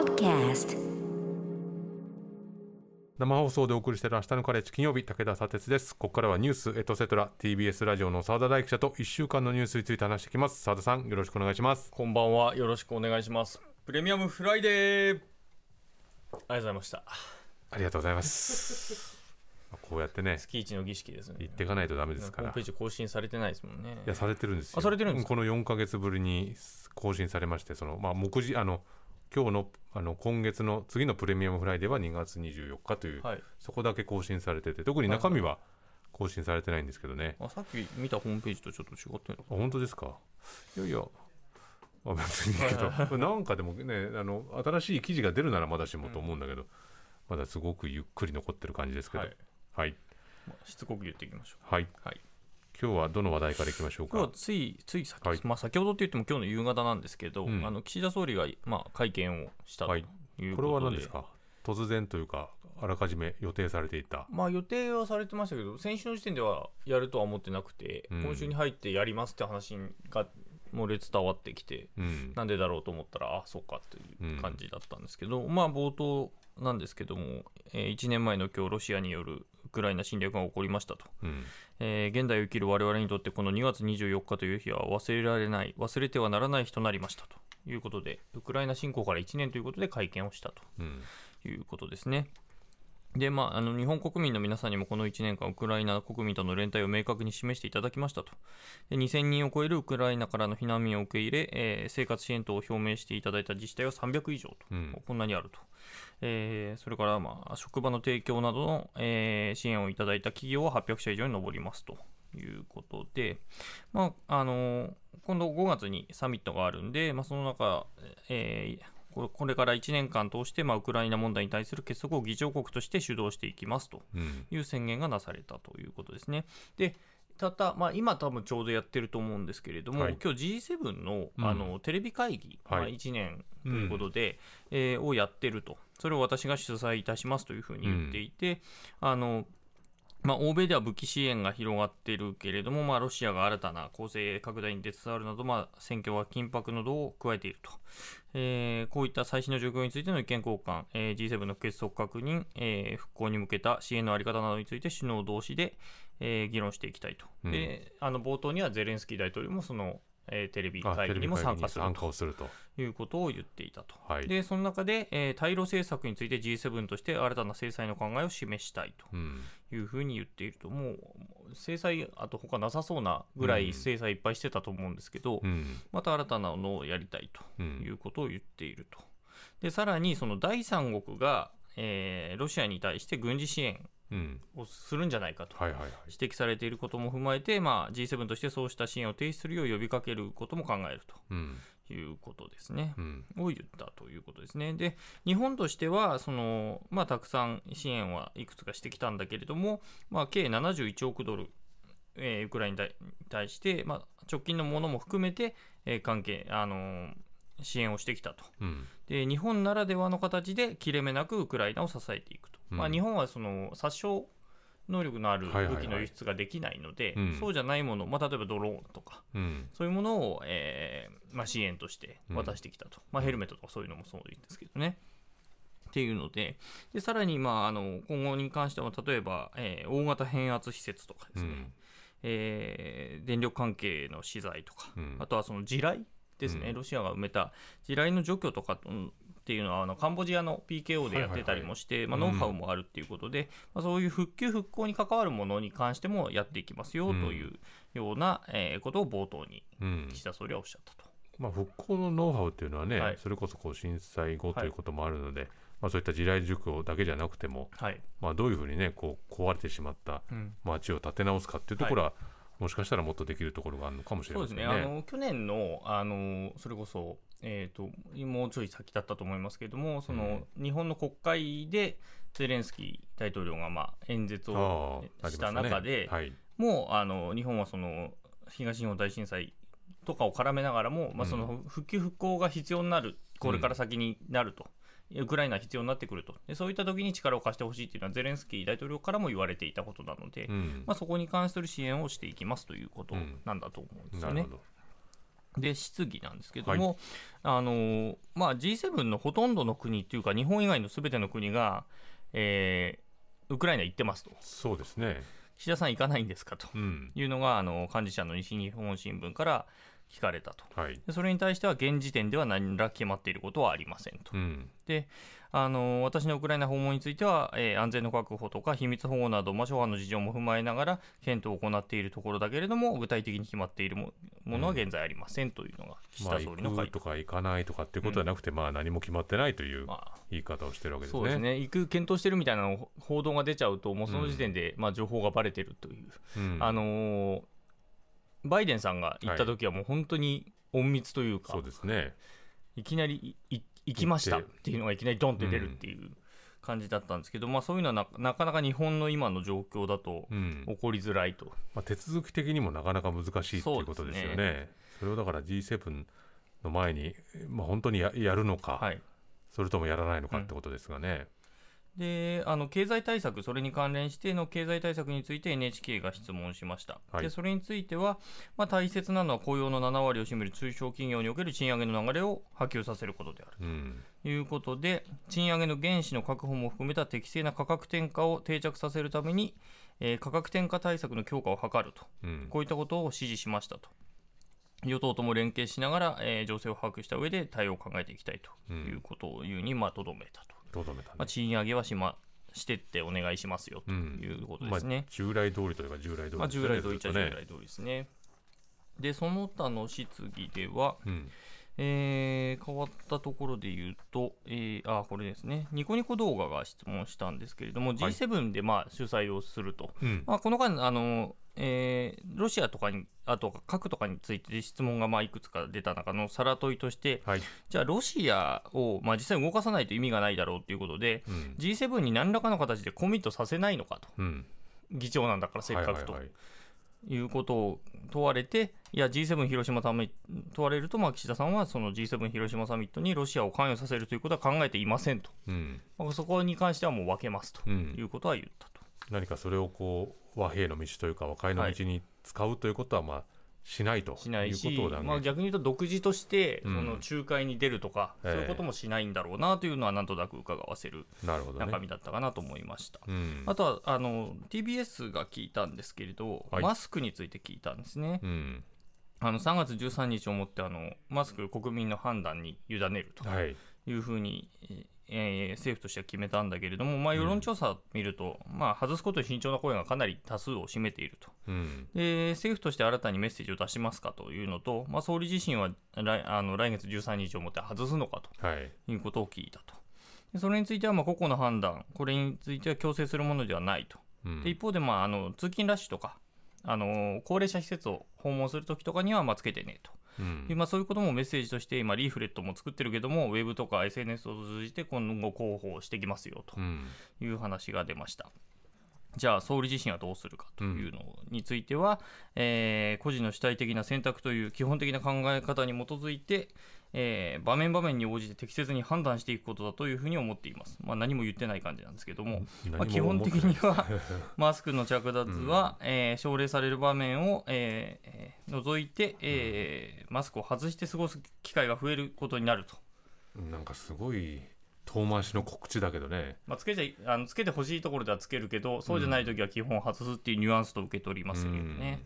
Podcast 生放送でお送りしている明日のカレッジ金曜日武田砂鉄ですここからはニュースエトセトラ TBS ラジオの澤田大記者と1週間のニュースについて話していきます澤田さんよろしくお願いしますこんばんは。よろしくお願いします。プレミアムフライデー。ありがとうございました。ありがとうございますこうやってね月一の儀式ですね。言っていかないとダメですからホームページ更新されてないですもんね。いやされてるんですよあされてるんですか？この4か月ぶりに更新されましてそのまあ目次あの今日のあの今月の次のプレミアムフライデーは2月24日という、はい。そこだけ更新されてて特に中身は更新されてないんですけどね、あさっき見たホームページとちょっと違ってるあ本当ですか？いやいやあ別にいいけど。なんかでもねあの新しい記事が出るならまだしもと思うんだけど、まだすごくゆっくり残ってる感じですけど。はい。はい、まあしつこく言っていきましょはい、う。はい。今日はどの話題からいきましょうか？今日はついつい先、はい。まあ先ほどって言っても今日の夕方なんですけど、うん。あの岸田総理がまあ会見をしたとはいいうこれことで、は何ですか？突然というかあらかじめ予定されていた。まあ予定はされてましたけど先週の時点ではやるとは思ってなくて、うん。今週に入ってやりますって話が漏れ伝わってきて、うん。なんでだろうと思ったら、あそうかという感じだったんですけど、まあ冒頭なんですけども、え1年前の今日、ロシアによるウクライナ侵略が起こりましたと、うん。えー現代を生きる我々にとって、この2月24日という日は忘れられない、忘れてはならない日となりましたと。いうことで、ウクライナ侵攻から1年ということで会見をしたと。うん。いうことですね。でまあ、あの日本国民の皆さんにもこの1年間、ウクライナ国民との連帯を明確に示していただきましたと、で2000人を超えるウクライナからの避難民を受け入れ、えー生活支援等を表明していただいた自治体は300以上と、うん。こんなにあると、えーそれから、まあ、職場の提供などの、えー支援をいただいた企業は800社以上に上りますということで、まああのー今度5月にサミットがあるんで、まあ、その中、えーこれから1年間通して、まあ、ウクライナ問題に対する結束を議長国として主導していきますとうん。いう宣言がなされたということですね。でただ、まあ、今多分ちょうどやってると思うんですけれども、はい。今日 G7 のうん。あの、テレビ会議、まあ、はい。1年ということで、えーをやってると、それを私が主催いたしますというふうに言っていて、あのまあ、欧米では武器支援が広がっているけれども、まあ、ロシアが新たな攻勢拡大に手伝わるなど、まあ、戦況は緊迫などを加えていると、えーこういった最新の状況についての意見交換、えー G7 の結束確認、えー復興に向けた支援の在り方などについて首脳同士で、えー議論していきたいと、うん。であの冒頭にはゼレンスキー大統領もその、えーテレビあ会議にも参加する参とすると。いうことを言っていたと。はい。でその中で、えー対ロ政策について G7 として新たな制裁の考えを示したいと。うん。いうふうに言っていると、もう制裁、あと他なさそうなぐらい制裁いっぱいしてたと思うんですけど、うん。また新たなのをやりたいとういうんことを言っていると。でさらに、その第三国が、えーロシアに対して軍事支援うんをするん。じゃないかと指摘されていることも踏まえて、まあ、G7 としてそうした支援を停止するよう呼びかけることも考えるうん。ということですね。うん。を言ったということですね。で、日本としては、その、まあ、たくさん支援はいくつかしてきたんだけれども、まあ、計71億ドル、えーウクライナに対して、まあ、直近のものも含めて、えー関係、あのー支援をしてきたと。うん。で、日本ならではの形で切れ目なくウクライナを支えていくと。うん。まあ、日本はその殺傷能力のある武器の輸出ができないので、うん。そうじゃないもの、まあ、例えばドローンとか、うん。そういうものを、えーまあ、支援として渡してきたと、まあ、ヘルメットとかそういうのもそうですけどね。っていうので、でさらに、まあ、あの今後に関しては、例えば、えー大型変圧施設とかですね、うん。えー電力関係の資材とか、うん。あとはその地雷ですね、うん。ロシアが埋めた地雷の除去とかうんっていうのはあのカンボジアの PKO でやってたりもして、まあ、ノウハウもあるっていうことで、まあ、そういう復旧・復興に関わるものに関してもやっていきますよというような、えーことを冒頭にうん岸田総理はおっしゃったと。まあ、復興のノウハウっていうのはね、はい。それこそこう震災後ということもあるので、まあ、そういった地雷除去だけじゃなくても、はい。まあ、どういうふうにねこう壊れてしまったうん。街を建て直すかっていうところは、もしかしたらもっとできるところがあるのかもしれそうませんね。ですね。あの去年のあのそれこそえー、ともうちょい先だったと思いますけれどもその、日本の国会でゼレンスキー大統領がまあ演説をした中で、ねはい。もうあの日本はその東日本大震災とかを絡めながらも、まあ、その復旧・復興が必要になる、これから先になると。ウクライナは必要になってくると。でそういった時に力を貸してほしいというのはゼレンスキー大統領からも言われていたことなので、うん。まあ、そこに関する支援をしていきますということなんだと思うんですよね。なるほどで質疑なんですけども、あのまあ、G7 のほとんどの国っていうか日本以外のすべての国が、えーウクライナ行ってますと。そうですね。岸田さん行かないんですかとうん。いうのがあの幹事社の西日本新聞から聞かれたと。はい。でそれに対しては現時点では何ら決まっていることはありませんと。うん。であの私のウクライナ訪問については、えー安全の確保とか秘密保護など、まあ、諸般の事情も踏まえながら検討を行っているところだけれども具体的に決まっているもものは現在ありませんというのが岸まあ田総理の回答行くとか行かないとかっていうことはなくて、まあ何も決まってないというまあ。言い方をしてるわけですね。そうですね、行く検討してるみたいなの報道が出ちゃうと、もうその時点で、まあ、情報がばれてるという、うん。あのーバイデンさんが行った時は、もう本当に隠密というか、そうですね。いきなり行きましたってていうのがいきなりドンって出るっていう感じだったんですけど、まあ、そういうのはななかなか日本の今の状況だとうん起こりづらいと、まあ、手続き的にもなかなか難しいっていうことですよね。それをだから G7 の前に、まあ、本当にややるのか、はい、それともやらないのかってことですがね。であの経済対策、それに関連しての経済対策について NHK が質問しました、はい。でそれについては、まあ、大切なのは雇用の7割を占める中小企業における賃上げの流れを波及させることであるうん。ということで、賃上げの原資の確保も含めた適正な価格転嫁を定着させるために、えー価格転嫁対策の強化を図ると、うん。こういったことを指示しましたと。与党とも連携しながら、えー情勢を把握した上で対応を考えていきたいということを言うに、まあ、とどめたと。とどめたねまあ、賃上げはし,、ま、してってお願いしますよということですね。まあ、従来通りというか従来通りまあ、従来通りっちゃ従ね来通りですね。で、その他の質疑では、うんえー変わったところで言うと、えーあ、これですね、ニコニコ動画が質問したんですけれども、G7 でまあ主催をすると、うん。まあ、この間、あのえーロシアとかに、あと核とかについて質問がまあいくつか出た中のさら問いとして、はい。じゃあ、ロシアを、まあ、実際動かさないと意味がないだろうということで、うん。G7 に何らかの形でコミットさせないのかと、うん。議長なんだからせっかくと。はいはいはいいうことを問われて、いや、G7 広島サミット問われると、まあ、岸田さんはその G7 広島サミットにロシアを関与させるということは考えていませんと、うん。まあそこに関してはもう分けますとうん。いうことは言ったと。何かそれをこう和平の道というか和解の道に使うということはまあしないとしないいうしまあ、逆に言うと独自としてそうん。の仲介に出るとか、ええ。そういうこともしないんだろうなというのはなんとなく伺わせる中身だったかなと思いました。うん。あとはあの TBS が聞いたんですけれど、はい。マスクについて聞いたんですね。うん。あの3月13日をもってあのマスク国民の判断に委ねるとはい。いうふうに、えー政府としては決めたんだけれども、まあ、世論調査を見ると、まあ、外すことに慎重な声がかなり多数を占めていると。うんで政府として新たにメッセージを出しますかというのと、まあ、総理自身は来あの来月13日をもって外すのかはいということを聞いたと。でそれについてはまあ個々の判断、これについては強制するものではないと。うんで一方で、まあ、あの通勤ラッシュとか、あの高齢者施設を訪問するときとかにはまあつけてねと。うんでまあ、そういうこともメッセージとして、今、リーフレットも作ってるけども、ウェブとか SNS を通じて今後広報していきますよとうんいう話が出ました。じゃあ、総理自身はどうするかというのについては、えー個人の主体的な選択という基本的な考え方に基づいて、えー場面場面に応じて適切に判断していくことだというふうに思っています。まあ、何も言ってない感じなんですけども、まあ、基本的にはマスクの着脱は、えー奨励される場面を、えーえー除いて、えーマスクを外して過ごす機会が増えることになると。なんかすごい遠回しの告知だけどね。まあ、つけちゃいあのつけてほしいところではつけるけど、そうじゃないときは基本外すっていうニュアンスと受け取りますけどね。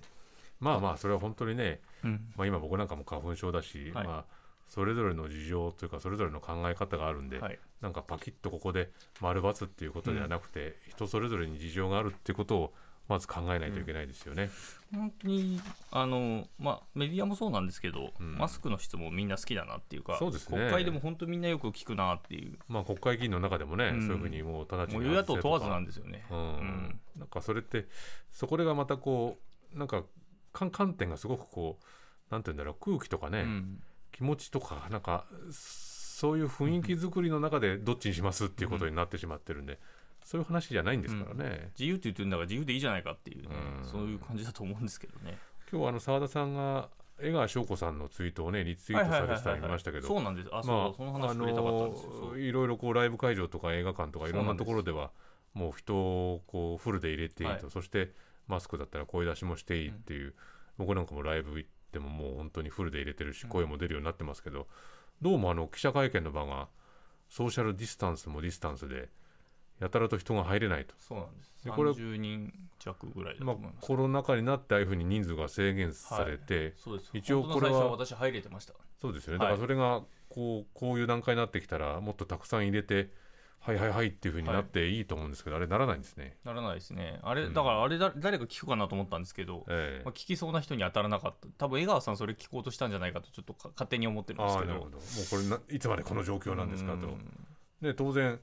まあまあそれは本当にね、うん。まあ、今僕なんかも花粉症だし、はい。まあそれぞれの事情というかそれぞれの考え方があるんで、はい。なんかパキッとここで丸×っていうことではなくて、人それぞれに事情があるっていうことをまず考えないといけないですよね。本当にあの、まあ、メディアもそうなんですけど、ん。マスクの質問みんな好きだなっていうかそうですね。国会でも本当みんなよく聞くなっていう。まあ国会議員の中でもね、うん。そういうふうにもう直ちにもう与野党問わずなんですよね。うん。うん。なんかそれってそこでがまたこうなんか観観点がすごくこうなんて言うんだろう空気とかね、うん。気持ちとかなんかそういう雰囲気作りの中でどっちにしますっていうことになってしまってるんで、そういう話じゃないんですからね、自由って言ってるんだから自由でいいじゃないかっていうね、うん。そういう感じだと思うんですけどね。今日はあの澤田さんが江川翔子さんのツイートをねリツイートされてたの見ましたけど。そうなんです。あ、まあその話触れたかったんですよ。いろいろこう。ライブ会場とか映画館とかいろんなところではそもう人をこうフルで入れていいと、はいそしてマスクだったら声出しもしていいっていう、僕なんかもライブ行ってももう本当にフルで入れてるし声も出るようになってますけど、どうもあの記者会見の場がソーシャルディスタンスもディスタンスでやたらと人が入れないと。そうなんです。でこれ30人弱ぐらいだとまあ思います。コロナ禍になってああいうふうに人数が制限されて、そうです。一応これは私入れてました。そうですよね。はいだからそれがこうこういう段階になってきたらもっとたくさん入れてはいはいはいっていうふうになっていいと思うんですけど、あれならないんですね。ならないですね。あれ、うんだからあれだ誰か聞くかなと思ったんですけど、ええまあ、聞きそうな人に当たらなかった。多分江川さんそれ聞こうとしたんじゃないかとちょっとか勝手に思ってるんですけど。ああなるほど。もうこれないつまでこの状況なんですかと。うんね当然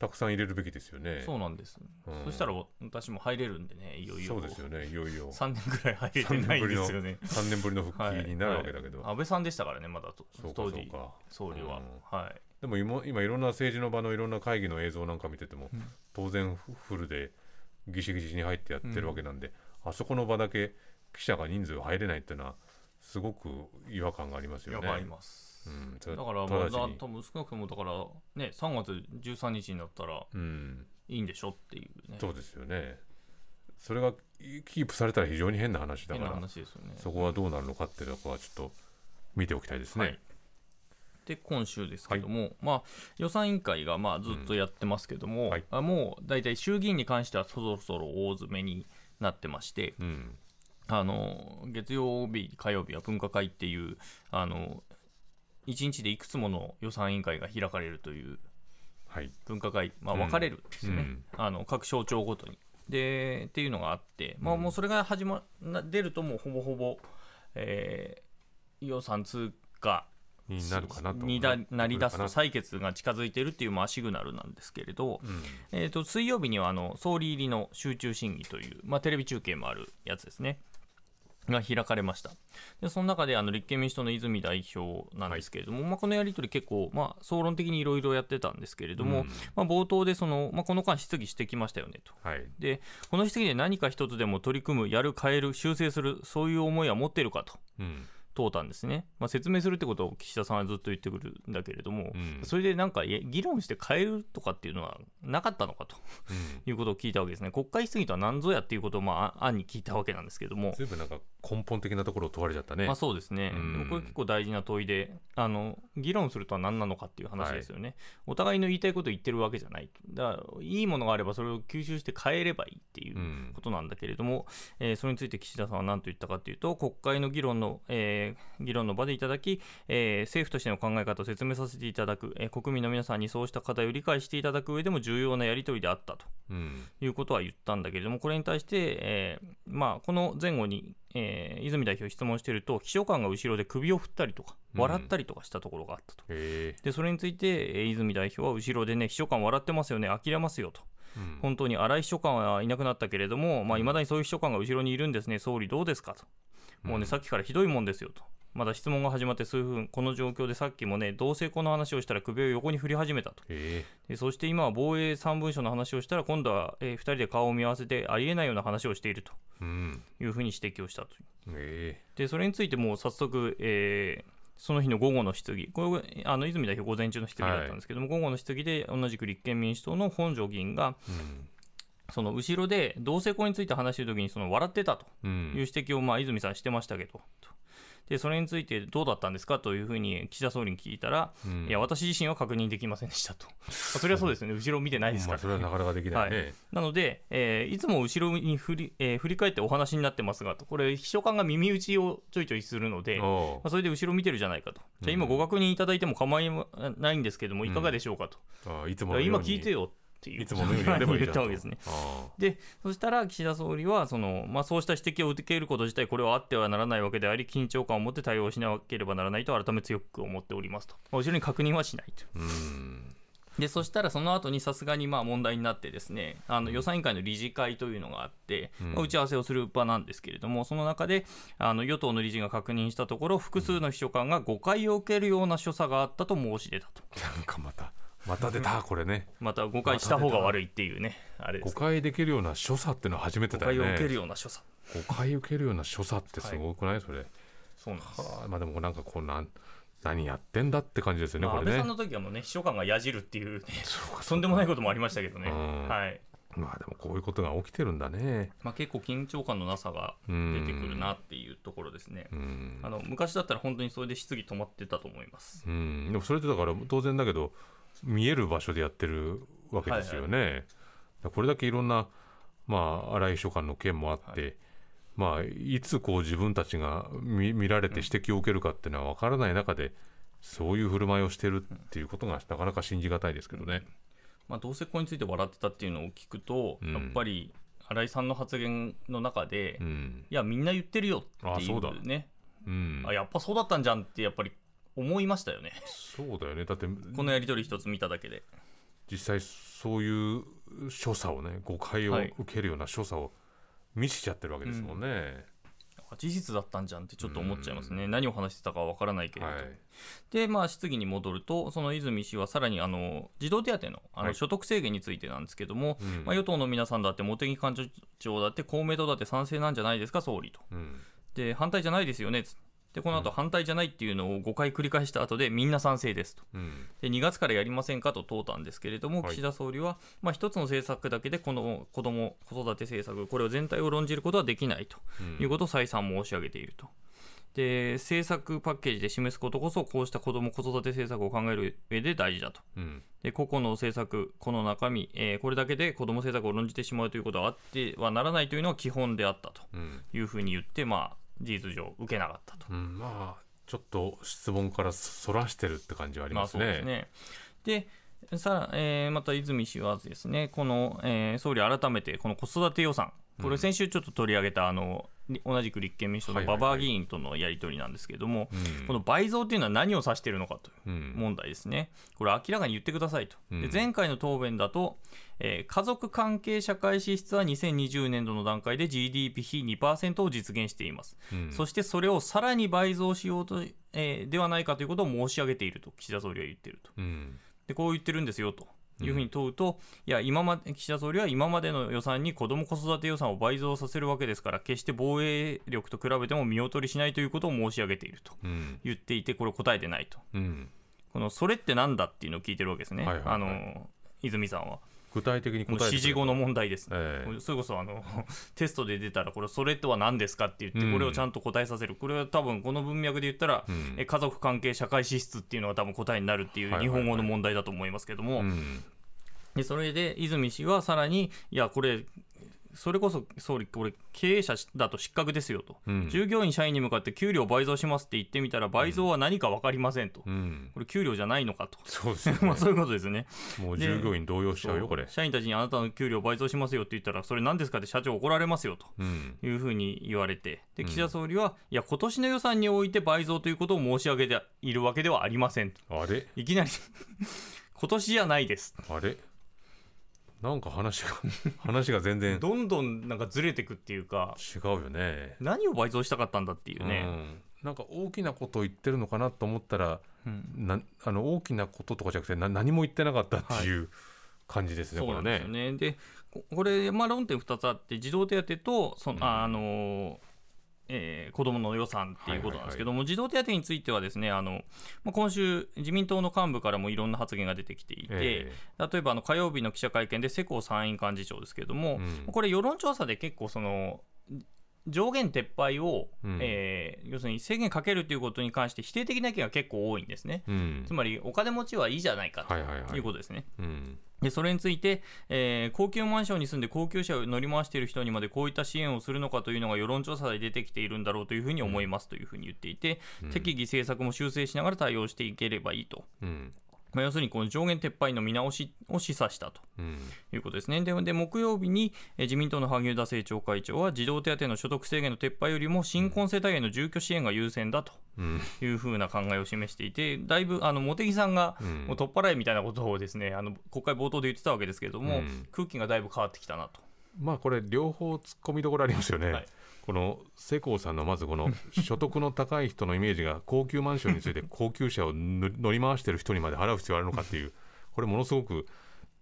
たくさん入れるべきですよね。そうなんです。うんそしたら私も入れるんでね、いよいよ。そうですよね。いよいよ3年ぐらい入れてないんですよね。3年ぶりの復帰になるわけだけど。はい安倍さんでしたからね、まだと当時。総理は、うんはい。でも今今いろんな政治の場のいろんな会議の映像なんか見てても、うん当然フルでギシギシに入ってやってるわけなんで、あそこの場だけ記者が人数入れないっていうのはすごく違和感がありますよね。やばいます。うん、だから、まあ、多分少なくともだから、ね、3月13日になったらうん、いいんでしょっていうね、そうですよね。それがキープされたら非常に変な話だ変なから、話ですよね。そこはどうなるのかっていうところはちょっと見ておきたいですね。はい。で今週ですけども、まあ、予算委員会がまあずっとやってますけども、うんはい。あもう大体衆議院に関してはそろそろ大詰めになってまして、うん、あの月曜日、火曜日は分科会っていうあの1日でいくつもの予算委員会が開かれるというはい。分科会、まあ、うん分かれるんですよね、うんあの各省庁ごとに。でっていうのがあって、まあ、もうそれが始まな出ると、もうほぼほぼ、えー予算通過になるかなと。にだなりだすと採決が近づいているっていうまあシグナルなんですけれど、うんえー、と水曜日にはあの総理入りの集中審議という、まあ、テレビ中継もあるやつですね。が開かれました。でその中であの立憲民主党の泉代表なんですけれども、まあ、このやり取り結構、まあ、総論的にいろいろやってたんですけれども、うん。まあ、冒頭でその、まあ、この間質疑してきましたよねと。はい。でこの質疑で何か一つでも取り組むやる変える修正するそういう思いは持っているかと。うん。問うたんですね、まあ、説明するってことを岸田さんはずっと言ってくるんだけれども、うん。それでなんか議論して変えるとかっていうのはなかったのかとうん。いうことを聞いたわけですね。国会質疑とは何ぞやっていうことをまあ案に聞いたわけなんですけれども、ずいぶんなんか根本的なところを問われちゃったね。まあ、そうですね、うん。でもこれ結構大事な問いであの議論するとは何なのかっていう話ですよね、お互いの言いたいことを言ってるわけじゃない。だからいいものがあればそれを吸収して変えればいいっていううん。ことなんだけれども、えーそれについて岸田さんは何と言ったかというと国会の議論の、えー議論の場でいただき、えー政府としての考え方を説明させていただく、えー国民の皆さんにそうした課題を理解していただく上でも重要なやり取りであったとうん。いうことは言ったんだけれども、これに対して、えーまあ、この前後に、えー泉代表質問していると、秘書官が後ろで首を振ったりとか、うん笑ったりとかしたところがあったと。へえ。でそれについて、えー泉代表は後ろでね、秘書官笑ってますよね、呆れますよと。うん本当に荒井秘書官はいなくなったけれども、まあ、未だにそういう秘書官が後ろにいるんですね、総理どうですかと。もうね、うんさっきからひどいもんですよと。まだ質問が始まって数分、この状況でさっきもね、同性婚の話をしたら首を横に振り始めたと。へでそして今は防衛3文書の話をしたら、今度は、え2人で顔を見合わせてありえないような話をしていると。いうふうに指摘をしたという。へで、それについてもう早速、えーその日の午後の質疑、これあの泉代表、午前中の質疑だったんですけども、午後の質疑で同じく立憲民主党の本庄議員が、え。うん。その後ろで同性婚について話しているときにその笑ってたと。ういうん指摘をまあ泉さんしてましたけど、とでそれについてどうだったんですか？というふうに岸田総理に聞いたら、うん。いや、私自身は確認できませんでしたと、まあそれはそうですよね、後ろを見てないですまあ、から、それはなかなかできない。ね。なので、えーいつも後ろに振り,、えー振り返ってお話になってますがと、これ、秘書官が耳打ちをちょいちょいするので、まあ、それで後ろ見てるじゃないかと、じゃあ今、ご確認いただいても構いないんですけども、いかがでしょうかと、あいついや今ものように。聞いてよっていう。いつものようにやればいいじゃんと。言ったわけですね。あでそしたら岸田総理はその、まあ、そうした指摘を受けること自体、これはあってはならないわけであり、緊張感を持って対応しなければならないと改めて強く思っておりますと、まあ後ろに確認はしないと。でそしたらその後にさすがにまあ問題になってですねあの予算委員会の理事会というのがあって、うん。まあ打ち合わせをする場なんですけれどもその中であの与党の理事が確認したところ複数の秘書官が誤解を受けるような所作があったと申し出たと。なんかまたまた出たこれね。また誤解した方が悪いっていうね。あれで誤す解できるような所作ってのは初めてだよね。誤解を受けるような所作。誤解受けるような所作ってすごくない、それ。そうなんです。はあまあでもなんかこうなん何やってんだって感じですよね、まあ、安これね倍さんの時はもうね秘書官がやじるっていうねそうか。とんでもないこともありましたけどね、うん。はい。まあでもこういうことが起きてるんだね。まあ、結構緊張感のなさが出てくるなっていうところですね。うん。あの昔だったら本当にそれで質疑止まってたと思います。うん。でもそれってだから当然だけど見える場所でやってるわけですよね、だからこれだけいろんなまあ荒井秘書官の件もあって、まあいつこう自分たちが見見られて指摘を受けるかっていうのは分からない中で、そういう振る舞いをしてるっていうことがなかなか信じがたいですけどね。まあ、どうせここについて笑ってたっていうのを聞くと、うん。やっぱり新井さんの発言の中で、いうん。やみんな言ってるよっていうだうねうん。あやっぱそうだったんじゃんってやっぱり思いましたよね。そうだよね。だってこのやり取り一つ見ただけで。実際そういう所作をね誤解をはい。受けるような所作を見せちゃってるわけですもんね。あ事実だったんじゃんってちょっと思っちゃいますね、何を話してたかは分からないけれど、はい。で、まあ、質疑に戻ると、その泉氏はさらにあの児童手当のあはい。の所得制限についてなんですけども、うん。まあ、与党の皆さんだって、茂木幹事長だって、公明党だって賛成なんじゃないですか、総理と。うん。で、反対じゃないですよねつで、この後反対じゃないっていうのを5回繰り返した後で、みんな賛成ですと。うんで2月からやりませんかと問うたんですけれども、はい岸田総理は、まあ、一つの政策だけでこの子ども・子育て政策、これを全体を論じることはできないということを再三申し上げていると。で政策パッケージで示すことこそ、こうした子ども・子育て政策を考える上で大事だと。うんで個々の政策、この中身、えーこれだけで子ども政策を論じてしまうということはあってはならないというのは基本であったとうんいうふうに言って、まあ、事実上、受けなかったと。うんまあちょっと質問からそらしてるって感じはありますね。まあ、そうですね。で、さら、えーまた泉氏はですね、この、えー総理改めてこの子育て予算、これ先週ちょっと取り上げた、あのり同じく立憲民主党の馬場議員とのやり取りなんですけれども、うんこの倍増っていうのは何を指しているのかといううん問題ですね。これ明らかに言ってくださいと。でうん前回の答弁だと、えー家族関係社会支出は2020年度の段階で GDP 比2%を実現しています。うん。そしてそれをさらに倍増しようと、えーではないかということを申し上げていると岸田総理は言っていると。うん。でこう言ってるんですよというふうに問うと、いや今まで岸田総理は今までの予算に子ども子育て予算を倍増させるわけですから決して防衛力と比べても見劣りしないということを申し上げているとうん。言っていてこれ答えてないと。うん。このそれってなんだっていうのを聞いてるわけですね、はいはいはい。あの泉さんは具体的に答えて指示後の問題です、ええ。それこそあの テストで出たらこれそれとは何ですかって言ってうん。これをちゃんと答えさせる、これは多分この文脈で言ったら、うん。え家族関係社会支出っていうのが多分答えになるっていう日本語の問題だと思いますけども、うん。でそれで泉氏はさらにいやこれそれこそ総理これ経営者だと失格ですよと、うん。従業員社員に向かって給料倍増しますって言ってみたら倍増は何か分かりませんと、うん。これ給料じゃないのかと。そうですよ まねあそういうことですね。もう従業員動揺しちゃうよこれ。社員たちにあなたの給料倍増しますよって言ったらそれ何ですかって社長怒られますよと。うん。いうふうに言われて。で岸田総理は、いや今年の予算において倍増ということを申し上げているわけではありませんと。あれ？いきなり 今年じゃないです。あれ？なんか話が 話が全然どんどんなんかずれてくっていうか違うよね。何を倍増したかったんだっていうね、うん、なんか大きなことを言ってるのかなと思ったらうん。なあの大きなこととかじゃなくてな何も言ってなかったっていう感じですね、そうこれなんですよね。ね。で、ここれ、まあ、論点2つあって、児童手当とその、うん。ああのえー子どもの予算っていうことなんですけども、児童手当についてはですね、あのまあ、今週、自民党の幹部からもいろんな発言が出てきていて、え例えばあの火曜日の記者会見で世耕参院幹事長ですけれども、うん。これ、世論調査で結構その、上限撤廃を、うん。えー要するに制限かけるということに関して否定的な意見が結構多いんですね。うん。つまりお金持ちはいいじゃないかとはいうことですね。うん。でそれについて、えー高級マンションに住んで高級車を乗り回している人にまでこういった支援をするのかというのが世論調査で出てきているんだろうというふうに思いますというふうに言っていて、うん。適宜政策も修正しながら対応していければいいと。うんまあ、要するにこの上限撤廃の見直しを示唆したとうん。いうことですね。で、で木曜日にえー自民党の萩生田政調会長は、児童手当の所得制限の撤廃よりも、新婚世帯への住居支援が優先だとうん。いうふうな考えを示していて、だいぶあの茂木さんがうん。もう取っ払いみたいなことをですね、あの国会冒頭で言ってたわけですけれども、うん。空気がだいぶ変わってきたなと。まあこれ両方突っ込みどころありますよね、はいこの世耕さんのまずこの 所得の高い人のイメージが高級マンションについて高級車を乗り回してる人にまで払う必要あるのかっていうこれものすごく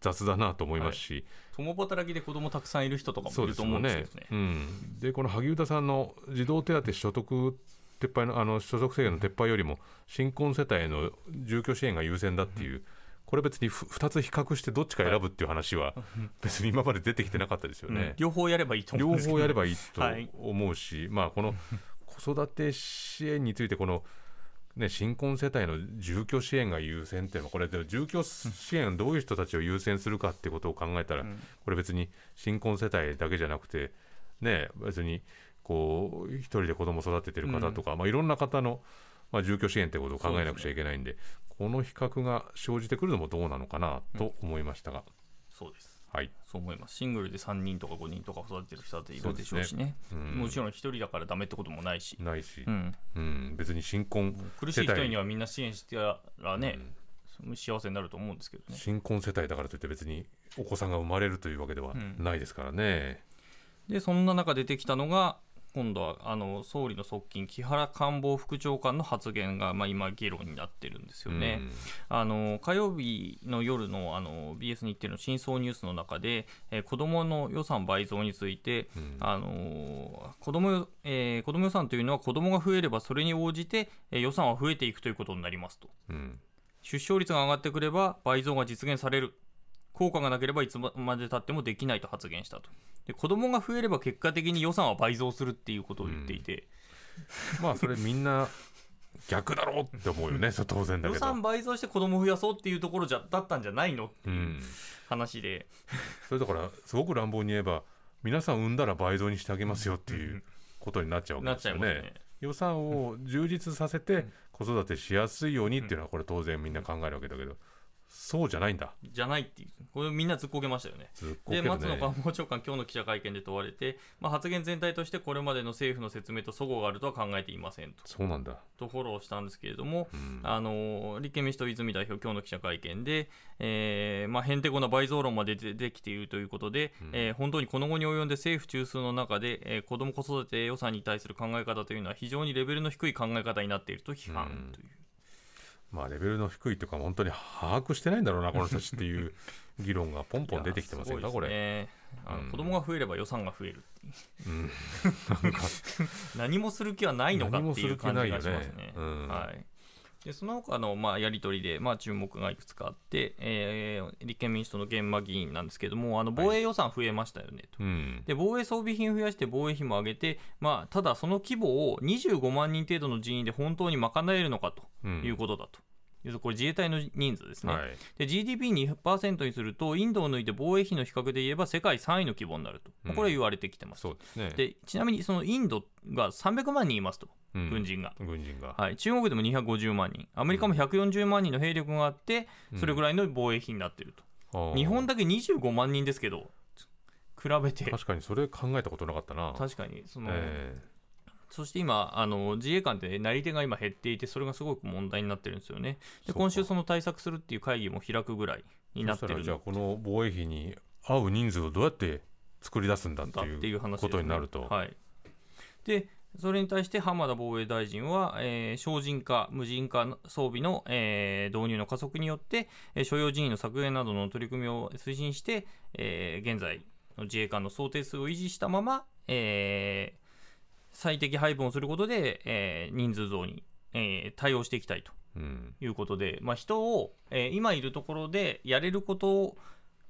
雑だなと思いますし、共働きで子供たくさんいる人とかもそいうると思うんですけどね。うん、でこの萩生田さんの児童手当所得撤廃のあの所得制限の撤廃よりも新婚世帯への住居支援が優先だっていう、これ別にふ2つ比較してどっちか選ぶっていう話は別に今まで出てきてなかったですようん。ね。両方やればいいと思うん両方やればいいとはい。思うし、まあこの 子育て支援についてこのね、新婚世帯の住居支援が優先っていうのはこれ住居支援どういう人たちを優先するかってことを考えたら、うん。これ別に新婚世帯だけじゃなくてね別にこう一人で子供育ててる方とか、まあ、いろんな方の、まあ、住居支援ってことを考えなくちゃいけないんでこの比較が生じてくるのもどうなのかなと思いましたが、そうです。はい、そう思います。シングルで3人とか5人とか育ててる人だっているでしょうしね。うんもちろん1人だからダメってこともないし。ないしう、ん、うん、別に新婚苦しい人にはみんな支援してたらね、幸せになると思うんですけどね。新婚世帯だからといって別にお子さんが生まれるというわけではうんないですからね。で、そんな中出てきたのが、今度はあの総理の側近、木原官房副長官の発言が、まあ、今、議論になってるんですよね。あの火曜日の夜のあの BS 日テレの真相ニュースの中で、えー子どもの予算倍増について、うん。あの子どもよえー子ども予算というのは子どもが増えればそれに応じて、えー予算は増えていくということになりますと。うん。出生率が上がってくれば倍増が実現される効果がなければいつまでたってもできないと発言したと。で子どもが増えれば結果的に予算は倍増するっていうことを言っていて、まあそれみんな逆だろうって思うよね当然だ予けど。算倍増して子ども増やそうっていうところじゃだったんじゃないのってう、いうん。話で、それだからすごく乱暴に言えば皆さん産んだら倍増にしてあげますよっていうことになっちゃうわけですよね。ね。予算を充実させて子育てしやすいようにっていうのはこれ当然みんな考えるわけだけどそうじゃないんだ。じゃないっていう、これみんなずっこけましたよね。で、ずっこける松野ね。官房長官、今日の記者会見で問われて、まあ、発言全体としてこれまでの政府の説明と齟齬があるとは考えていませんとそうなんだ。とフォローしたんですけれども、うんあの立憲民主党、泉代表、今日の記者会見で、えーまあ、へんてこな倍増論まで出てきているということで、うんえー本当にこの後に及んで政府中枢の中で、えー子ども子育て予算に対する考え方というのは非常にレベルの低い考え方になっていると批判という。まあレベルの低いというか本当に把握してないんだろうなこの人たちっていう議論がポンポン出てきてませんかいやすごいこれ。あのうん。子供が増えれば予算が増えるっていう。うん。何もする気はないのかっていう感じがしますね。うんはいでその他のまあやり取りでまあ注目がいくつかあって、えー立憲民主党の玄馬議員なんですけども、あの防衛予算増えましたよねと。うんで防衛装備品増やして防衛費も上げて、まあ、ただその規模を25万人程度の人員で本当に賄えるのかとうんいうことだと。要するにこれ自衛隊の人数ですね。はいで GDP2% にするとインドを抜いて防衛費の比較で言えば世界3位の規模になると、うんこれは言われてきてます。そうですね。でちなみにそのインドが300万人いますと、うん軍人が。軍人が。はい、中国でも250万人、アメリカも140万人の兵力があって、それぐらいの防衛費になっていると、あー日本だけ25万人ですけど、比べて、確かにそれ考えたことなかったな。確かにその、えそして今あの、自衛官ってなり手が今減っていて、それがすごく問題になってるんですよね。で今週、その対策するっていう会議も開くぐらいえになってるじゃあこの防衛費に合う人数をどうやって作り出すんだっていいうことになると。はい、でそれに対して浜田防衛大臣は、えー省人化、無人化装備の、えー導入の加速によって、えー所要人員の削減などの取り組みを推進して、えー現在の自衛官の総定数を維持したまま、えー最適配分をすることで、えー人数増に、えー対応していきたいとうん。いうことで、まあ、人を、えー今いるところでやれること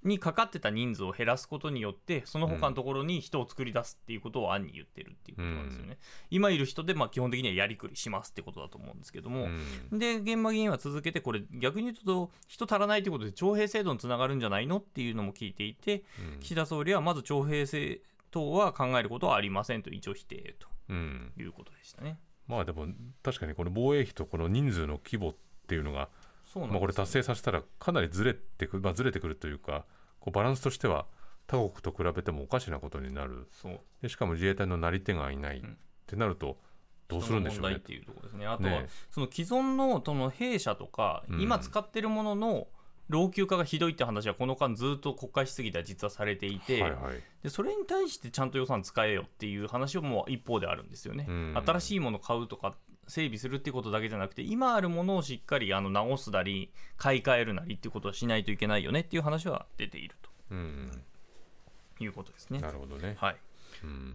にかかってた人数を減らすことによってその他のところに人を作り出すっていうことを案に言ってるっていうことなんですよね、今いる人で、まあ、基本的にはやりくりしますってことだと思うんですけども、うん。で現場議員は続けてこれ逆に言うと人足らないということで徴兵制度につながるんじゃないのっていうのも聞いていてうん。岸田総理はまず徴兵制等は考えることはありませんと一応否定うんということでしたね。まあでも確かにこの防衛費とこの人数の規模っていうのがまあ、これ達成させたらかなりずれてくる、まあ、ずれてくるというかこうバランスとしては他国と比べてもおかしなことになる。でしかも自衛隊のなり手がいない、ん。ってなるとどうするんでしょうね。っていうところですね。あとは、ねその既存のその弊社とか、うん。今使ってるものの老朽化がひどいって話はこの間ずっと国会質疑では実はされていて、はいはい。でそれに対してちゃんと予算使えよっていう話も一方であるんですよね。うん。新しいもの買うとか整備するっていうことだけじゃなくて今あるものをしっかりあの直すなり買い替えるなりっていうことをしないといけないよねっていう話は出ているうん。ということですうん、ね。なるほどね、はい。うん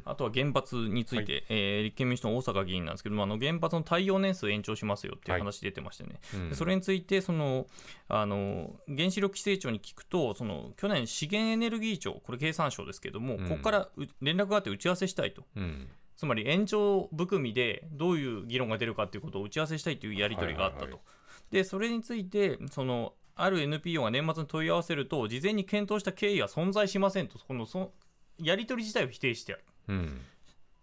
あとは原発について、えー立憲民主党の大阪議員なんですけども、あの原発の耐用年数延長しますよっていう話出てましてね、うん。でそれについてそのあの、原子力規制庁に聞くと、その去年、資源エネルギー庁、これ経産省ですけども、うん。ここからう連絡があって打ち合わせしたいと。うん。つまり延長含みでどういう議論が出るかということを打ち合わせしたいというやり取りがあったと。はいはいはでそれについてそのある NPO が年末に問い合わせると事前に検討した経緯は存在しませんとこのそやり取り自体を否定して。あるうん。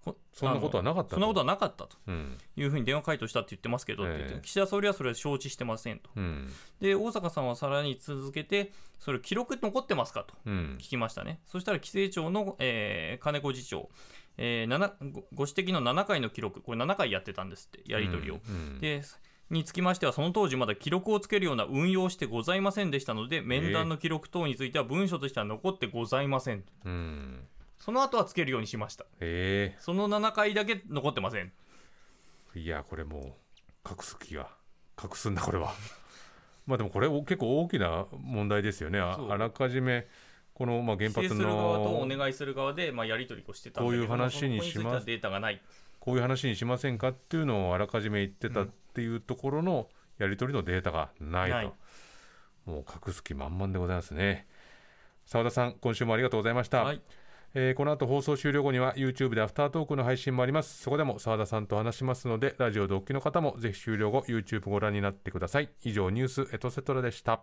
こそんなことはなかったそんなことはなかったと。うん。いうふうに電話回答したって言ってますけど、ええ。岸田総理はそれは承知してませんと。うん。で大阪さんはさらに続けてそれ記録残ってますかと。うん。聞きましたね。そしたら規制庁の、えー金子次長、えーごご指摘の7回の記録、これ7回やってたんですって、やり取りを。うん。でにつきましては、その当時まだ記録をつけるような運用をしてございませんでしたので、面談の記録等については文書としては残ってございません。うんその後はつけるようにしました。えその7回だけ残ってません。えいやこれもう隠す気が隠すんだこれは まあでもこれお結構大きな問題ですよねあらかじめこの、まあ、原発する側とおの願いする側で、まあ、やり取りをしてたんだけどこういう話にしますデータがない。こういう話にしませんかっていうのをあらかじめ言ってたっていうところのやり取りのデータがないと、ない。もう隠す気満々でございますね。澤田さん今週もありがとうございました、はい。えーこの後放送終了後には YouTube でアフタートークの配信もあります。そこでも澤田さんと話しますのでラジオでお聞きの方もぜひ終了後 YouTube ご覧になってください。以上ニュースエトセトラでした